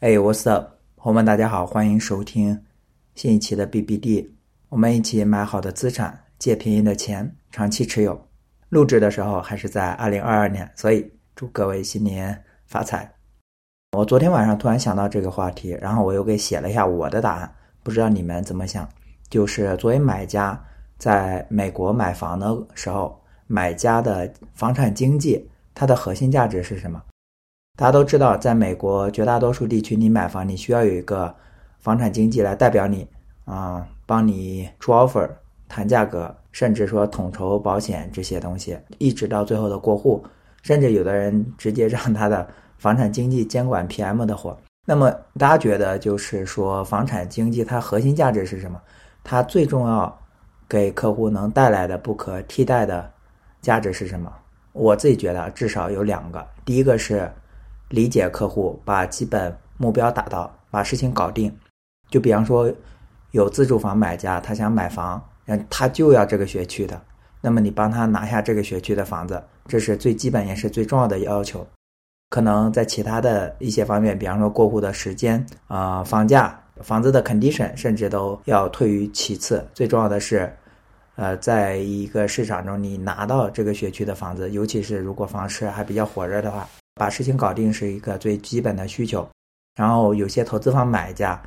哎，What's up，朋友们，大家好，欢迎收听新一期的 BBD，我们一起买好的资产，借便宜的钱，长期持有。录制的时候还是在二零二二年，所以祝各位新年发财。我昨天晚上突然想到这个话题，然后我又给写了一下我的答案，不知道你们怎么想？就是作为买家在美国买房的时候，买家的房产经济它的核心价值是什么？大家都知道，在美国绝大多数地区，你买房你需要有一个房产经纪来代表你啊，帮你出 offer、谈价格，甚至说统筹保险这些东西，一直到最后的过户，甚至有的人直接让他的房产经纪监管 PM 的活。那么大家觉得，就是说房产经纪它核心价值是什么？它最重要给客户能带来的不可替代的价值是什么？我自己觉得至少有两个，第一个是。理解客户，把基本目标达到，把事情搞定。就比方说，有自住房买家，他想买房，嗯，他就要这个学区的，那么你帮他拿下这个学区的房子，这是最基本也是最重要的要求。可能在其他的一些方面，比方说过户的时间啊、房价、房子的 condition，甚至都要退于其次。最重要的是，呃，在一个市场中，你拿到这个学区的房子，尤其是如果房市还比较火热的话。把事情搞定是一个最基本的需求，然后有些投资方买家，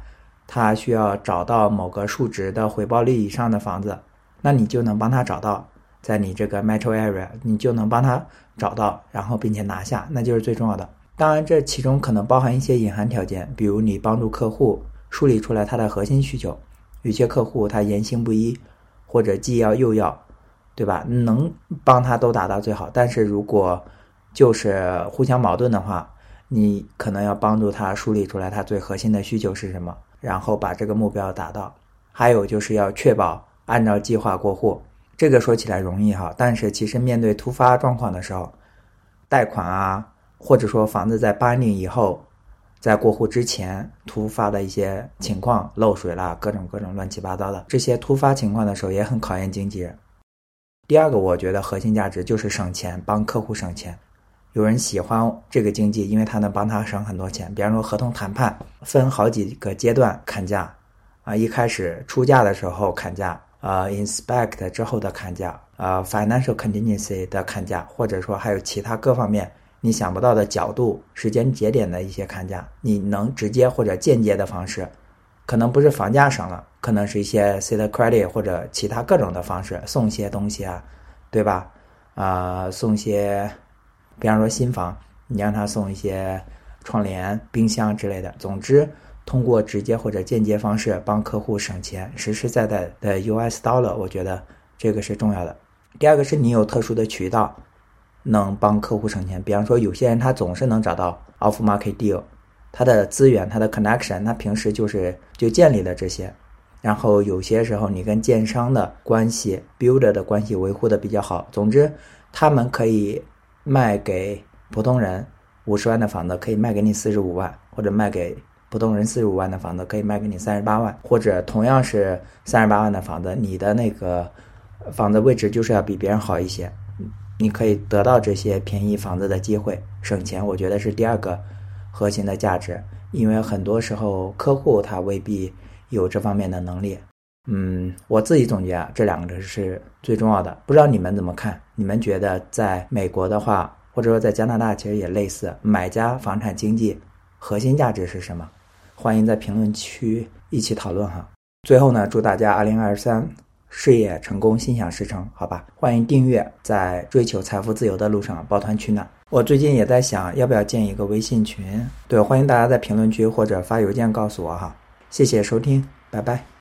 他需要找到某个数值的回报率以上的房子，那你就能帮他找到，在你这个 metro area，你就能帮他找到，然后并且拿下，那就是最重要的。当然，这其中可能包含一些隐含条件，比如你帮助客户梳理出来他的核心需求，有些客户他言行不一，或者既要又要，对吧？能帮他都达到最好，但是如果就是互相矛盾的话，你可能要帮助他梳理出来他最核心的需求是什么，然后把这个目标达到。还有就是要确保按照计划过户。这个说起来容易哈，但是其实面对突发状况的时候，贷款啊，或者说房子在搬运以后，在过户之前突发的一些情况，漏水啦，各种各种乱七八糟的这些突发情况的时候，也很考验经纪人。第二个，我觉得核心价值就是省钱，帮客户省钱。有人喜欢这个经济，因为他能帮他省很多钱。比方说，合同谈判分好几个阶段砍价，啊，一开始出价的时候砍价，啊，inspect 之后的砍价，啊，financial contingency 的砍价，或者说还有其他各方面你想不到的角度、时间节点的一些砍价，你能直接或者间接的方式，可能不是房价省了，可能是一些 set credit 或者其他各种的方式送些东西啊，对吧？啊，送些。比方说新房，你让他送一些窗帘、冰箱之类的。总之，通过直接或者间接方式帮客户省钱，实实在在的 US dollar，我觉得这个是重要的。第二个是你有特殊的渠道，能帮客户省钱。比方说，有些人他总是能找到 off market deal，他的资源、他的 connection，他平时就是就建立了这些。然后有些时候你跟建商的关系、builder 的关系维护的比较好。总之，他们可以。卖给普通人五十万的房子可以卖给你四十五万，或者卖给普通人四十五万的房子可以卖给你三十八万，或者同样是三十八万的房子，你的那个房子位置就是要比别人好一些，你可以得到这些便宜房子的机会，省钱。我觉得是第二个核心的价值，因为很多时候客户他未必有这方面的能力。嗯，我自己总结啊，这两个是最重要的。不知道你们怎么看？你们觉得在美国的话，或者说在加拿大，其实也类似，买家房产经济核心价值是什么？欢迎在评论区一起讨论哈。最后呢，祝大家二零二三事业成功，心想事成，好吧？欢迎订阅，在追求财富自由的路上抱团取暖。我最近也在想，要不要建一个微信群？对，欢迎大家在评论区或者发邮件告诉我哈。谢谢收听，拜拜。